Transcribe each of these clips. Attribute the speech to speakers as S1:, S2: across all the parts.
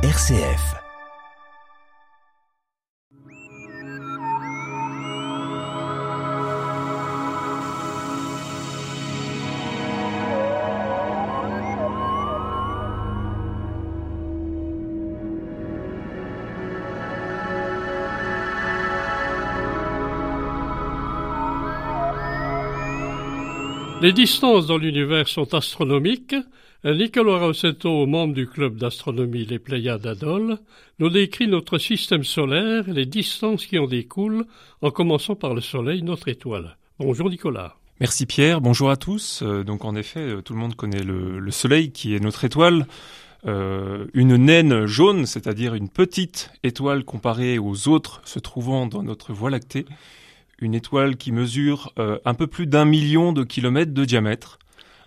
S1: RCF.
S2: Les distances dans l'univers sont astronomiques. Nicolas Rossetto, membre du club d'astronomie Les Pléiades d'Adol, nous décrit notre système solaire et les distances qui en découlent, en commençant par le Soleil, notre étoile. Bonjour Nicolas.
S3: Merci Pierre, bonjour à tous. Euh, donc en effet, euh, tout le monde connaît le, Soleil qui est notre étoile. Euh, une naine jaune, c'est-à-dire une petite étoile comparée aux autres se trouvant dans notre Voie lactée une étoile qui mesure un peu plus d'un million de kilomètres de diamètre,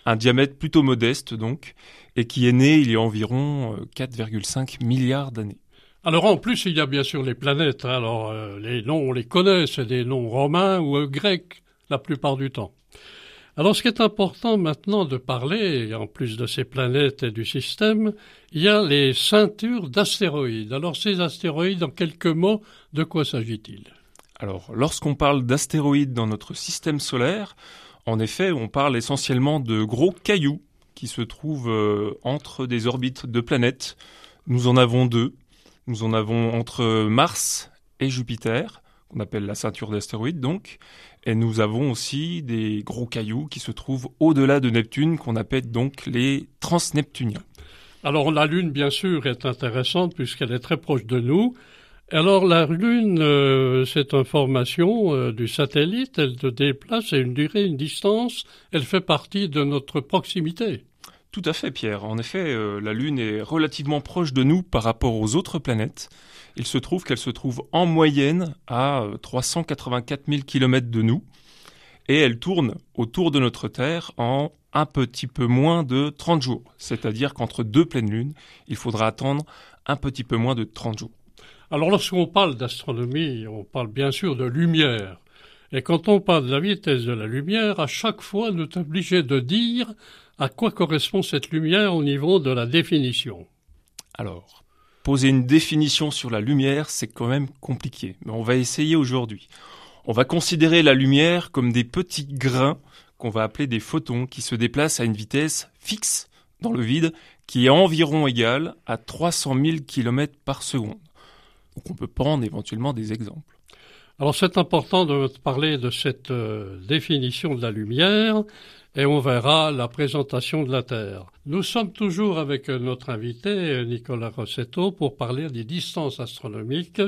S3: un diamètre plutôt modeste donc, et qui est né il y a environ 4,5 euh, milliards d'années.
S2: Alors en plus, il y a bien sûr les planètes. Hein. Alors euh, les noms, on les connaît, c'est des noms romains ou grecs la plupart du temps. Alors ce qui est important maintenant de parler, en plus de ces planètes et du système, il y a les ceintures d'astéroïdes. Alors ces astéroïdes, en quelques mots, de quoi s'agit-il?
S3: Alors, lorsqu'on parle d'astéroïdes dans notre système solaire, en effet, on parle essentiellement de gros cailloux qui se trouvent euh, entre des orbites de planètes. Nous en avons deux. Nous en avons entre Mars et Jupiter, qu'on appelle la ceinture d'astéroïdes donc. Et nous avons aussi des gros cailloux qui se trouvent au-delà de Neptune, qu'on appelle donc les transneptuniens.
S2: Alors la Lune, bien sûr, est intéressante puisqu'elle est très proche de nous. Alors la Lune, euh, c'est une formation euh, du satellite, elle se déplace à une durée, une distance, elle fait partie de notre proximité.
S3: Tout à fait Pierre, en effet euh, la Lune est relativement proche de nous par rapport aux autres planètes. Il se trouve qu'elle se trouve en moyenne à 384 000 km de nous et elle tourne autour de notre Terre en un petit peu moins de 30 jours. C'est-à-dire qu'entre deux pleines lunes, il faudra attendre un petit peu moins de 30 jours.
S2: Alors lorsqu'on parle d'astronomie, on parle bien sûr de lumière. Et quand on parle de la vitesse de la lumière, à chaque fois, nous sommes obligés de dire à quoi correspond cette lumière au niveau de la définition.
S3: Alors, poser une définition sur la lumière, c'est quand même compliqué, mais on va essayer aujourd'hui. On va considérer la lumière comme des petits grains qu'on va appeler des photons qui se déplacent à une vitesse fixe dans le vide qui est environ égale à 300 000 km par seconde. On peut prendre éventuellement des exemples.
S2: Alors c'est important de parler de cette euh, définition de la lumière et on verra la présentation de la Terre. Nous sommes toujours avec euh, notre invité euh, Nicolas Rossetto pour parler des distances astronomiques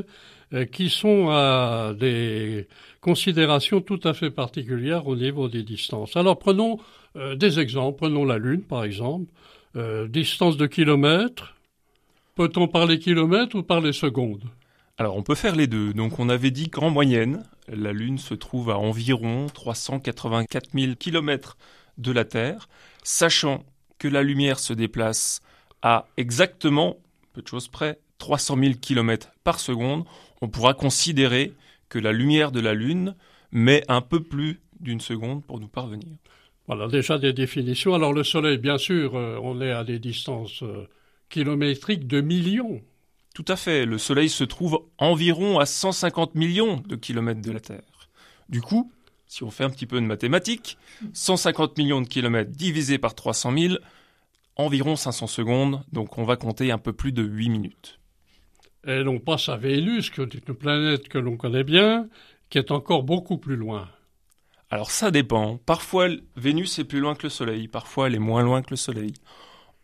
S2: qui sont des considérations tout à fait particulières au niveau des distances. Alors prenons des exemples, prenons la Lune par exemple, distance de kilomètres, Peut-on parler kilomètres ou parler secondes?
S3: Alors on peut faire les deux. Donc on avait dit qu'en moyenne, la Lune se trouve à environ 384 000 kilomètres de la Terre, sachant que la lumière se déplace à exactement, peu de choses près, 300 000 kilomètres par seconde, on pourra considérer que la lumière de la Lune met un peu plus d'une seconde pour nous parvenir.
S2: Voilà déjà des définitions. Alors le Soleil, bien sûr, euh, on est à des distances euh, kilométrique de millions.
S3: Tout à fait. Le Soleil se trouve environ à 150 millions de kilomètres de la Terre. Du coup, si on fait un petit peu de mathématiques, 150 millions de kilomètres divisé par 300 000, environ 500 secondes, donc on va compter un peu plus de 8 minutes.
S2: Et l'on passe à Vénus, qui est une planète que l'on connaît bien, qui est encore beaucoup plus loin.
S3: Alors ça dépend. Parfois, Vénus est plus loin que le Soleil, parfois elle est moins loin que le Soleil.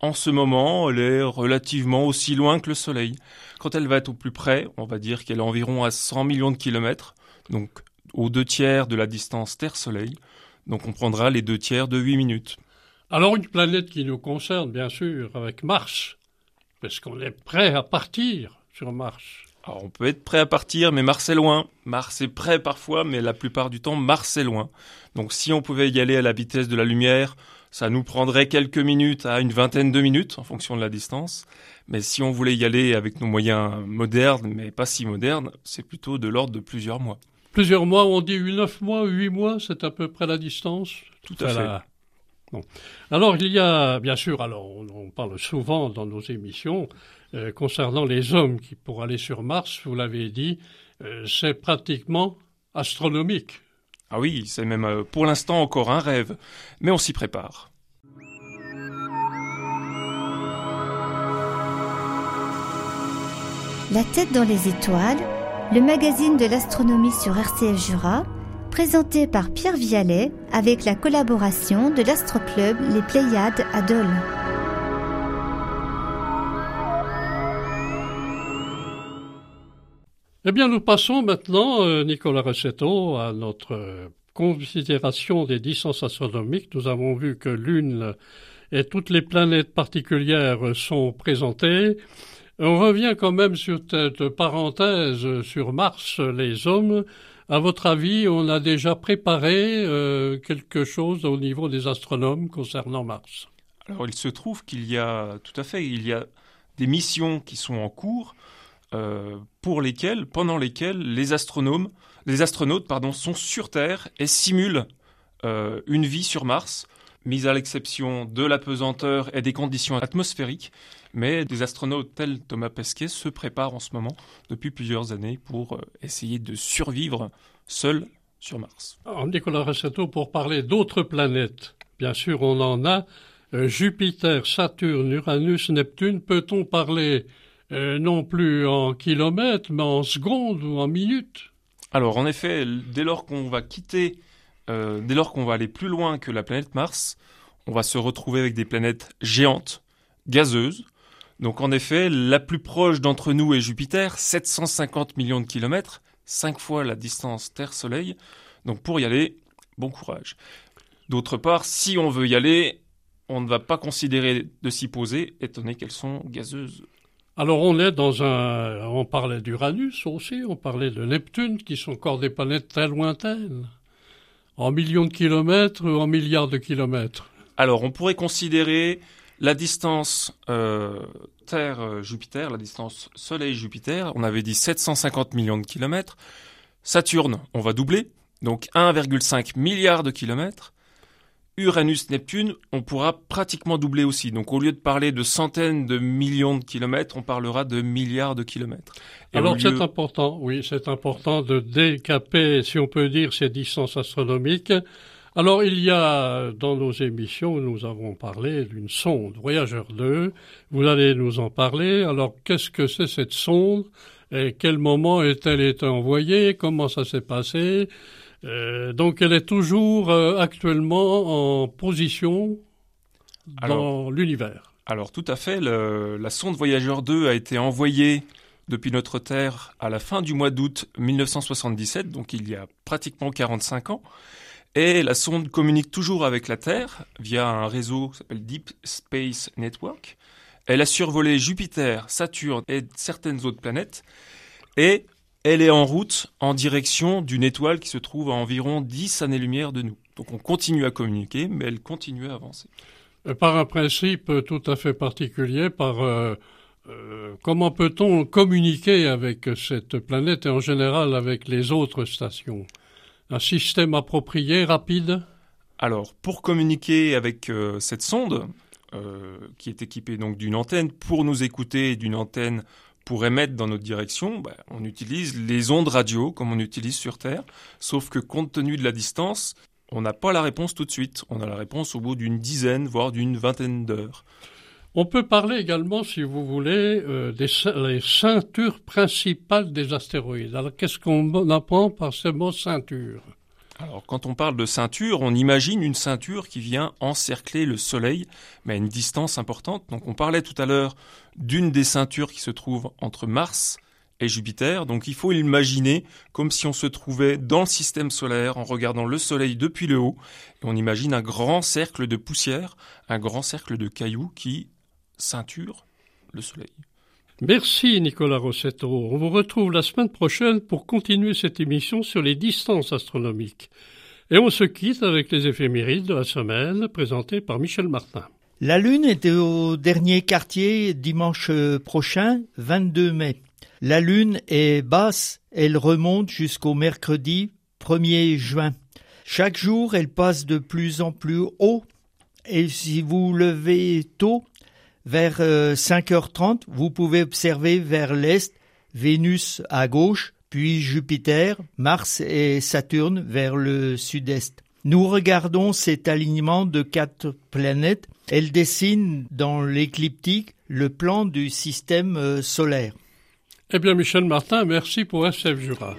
S3: En ce moment, elle est relativement aussi loin que le Soleil. Quand elle va être au plus près, on va dire qu'elle est environ à 100 millions de kilomètres, donc aux deux tiers de la distance Terre-Soleil. Donc on prendra les deux tiers de 8 minutes.
S2: Alors une planète qui nous concerne, bien sûr, avec Mars, parce qu'on est prêt à partir sur Mars.
S3: Alors on peut être prêt à partir, mais Mars est loin. Mars est prêt parfois, mais la plupart du temps, Mars est loin. Donc si on pouvait y aller à la vitesse de la lumière, ça nous prendrait quelques minutes à une vingtaine de minutes en fonction de la distance. Mais si on voulait y aller avec nos moyens modernes, mais pas si modernes, c'est plutôt de l'ordre de plusieurs mois.
S2: Plusieurs mois, on dit neuf mois, huit mois, c'est à peu près la distance
S3: Tout à fait.
S2: Alors il y a, bien sûr, alors on, parle souvent dans nos émissions euh, concernant les hommes qui, pour aller sur Mars, vous l'avez dit, euh, c'est pratiquement astronomique.
S3: Ah oui, c'est même euh, pour l'instant encore un rêve, mais on s'y prépare.
S1: La tête dans les étoiles, le magazine de l'astronomie sur RCF Jura, présenté par Pierre Vialet avec la collaboration de l'astroclub Les Pléiades à Dole.
S2: Eh bien, nous passons maintenant, euh, Nicolas Rossetto, à notre considération des distances astronomiques. Nous avons vu que Lune et toutes les planètes particulières sont présentées. On revient quand même sur cette parenthèse sur Mars, les hommes. À votre avis, on a déjà préparé euh, quelque chose au niveau des astronomes concernant Mars?
S3: Alors, il se trouve qu'il y a, tout à fait, il y a des missions qui sont en cours euh, pour lesquelles, pendant lesquelles les astronomes, les astronautes, pardon, sont sur Terre et simulent euh, une vie sur Mars, mise à l'exception de la pesanteur et des conditions atmosphériques. Mais des astronautes tels Thomas Pesquet se préparent en ce moment depuis plusieurs années pour euh, essayer de survivre seuls sur Mars.
S2: Alors, Nicolas Rossetto, pour parler d'autres planètes, bien sûr, on en a. Euh, Jupiter, Saturne, Uranus, Neptune, peut-on parler euh, non plus en kilomètres, mais en secondes ou en minutes
S3: Alors, en effet, dès lors qu'on va quitter, dès lors qu'on va aller plus loin que la planète Mars, on va se retrouver avec des planètes géantes, gazeuses, donc en effet, la plus proche d'entre nous est Jupiter, 750 millions de kilomètres, 5 fois la distance Terre-Soleil. Donc pour y aller, bon courage. D'autre part, si on veut y aller, on ne va pas considérer de s'y poser, étant donné qu'elles sont gazeuses.
S2: Alors on est dans un... On parlait d'Uranus aussi, on parlait de Neptune, qui sont encore des planètes très lointaines. En millions de kilomètres ou en milliards de kilomètres
S3: Alors on pourrait considérer la distance euh, Terre-Jupiter, la distance Soleil-Jupiter, on avait dit 750 millions de kilomètres. Saturne, on va doubler, donc 1,5 milliard de kilomètres. Uranus-Neptune, on pourra pratiquement doubler aussi. Donc au lieu de parler de centaines de millions de kilomètres, on parlera de milliards de kilomètres.
S2: Alors c'est important, oui, c'est important de décaper, si on peut dire, ces distances astronomiques alors il y a dans nos émissions, nous avons parlé d'une sonde Voyageur 2. Vous allez nous en parler. Alors qu'est-ce que c'est cette sonde? Et quel moment est-elle été envoyée? Comment ça s'est passé? Euh, Donc elle est toujours euh, actuellement en position dans l'univers.
S3: Alors tout à fait. la sonde Voyageur 2 a été envoyée depuis notre Terre à la fin du mois d'août 1977, donc il y a pratiquement 45 ans. Et la sonde communique toujours avec la Terre via un réseau qui s'appelle Deep Space Network. Elle a survolé Jupiter, Saturne et certaines autres planètes. Et elle est en route en direction d'une étoile qui se trouve à environ 10 années-lumière de nous. Donc on continue à communiquer, mais elle continue à avancer.
S2: Euh, par un principe tout à fait particulier, par euh, euh, comment peut-on communiquer avec cette planète et en général avec les autres stations? Un système approprié, rapide?
S3: Alors, pour communiquer avec euh, cette sonde, euh, qui est équipée donc d'une antenne pour nous écouter d'une antenne pour émettre dans notre direction, bah, on utilise les ondes radio comme on utilise sur Terre, sauf que compte tenu de la distance, on n'a pas la réponse tout de suite. On a la réponse au bout d'une dizaine, voire d'une vingtaine d'heures.
S2: On peut parler également, si vous voulez, euh, des ceintures principales des astéroïdes. Alors, qu'est-ce qu'on apprend par ce mot ceinture?
S3: Alors, quand on parle de ceinture, on imagine une ceinture qui vient encercler le Soleil, mais à une distance importante. Donc, on parlait tout à l'heure d'une des ceintures qui se trouve entre Mars et Jupiter. Donc, il faut l'imaginer comme si on se trouvait dans le système solaire en regardant le Soleil depuis le haut. Et on imagine un grand cercle de poussière, un grand cercle de cailloux qui ceinture le soleil.
S2: Merci Nicolas Rossetto. On vous retrouve la semaine prochaine pour continuer cette émission sur les distances astronomiques. Et on se quitte avec les éphémérides de la semaine présentées par Michel Martin.
S4: La Lune est au dernier quartier dimanche prochain, 22 mai. La Lune est basse, elle remonte jusqu'au mercredi 1er juin. Chaque jour, elle passe de plus en plus haut Et si vous levez tôt, vers 5h30, euh, vous pouvez observer vers l'est Vénus à gauche, puis Jupiter, Mars et Saturne vers le sud-est. Nous regardons cet alignement de quatre planètes. Elles dessinent dans l'écliptique le plan du système euh, solaire.
S2: Eh bien, Michel Martin, merci pour SF Jura.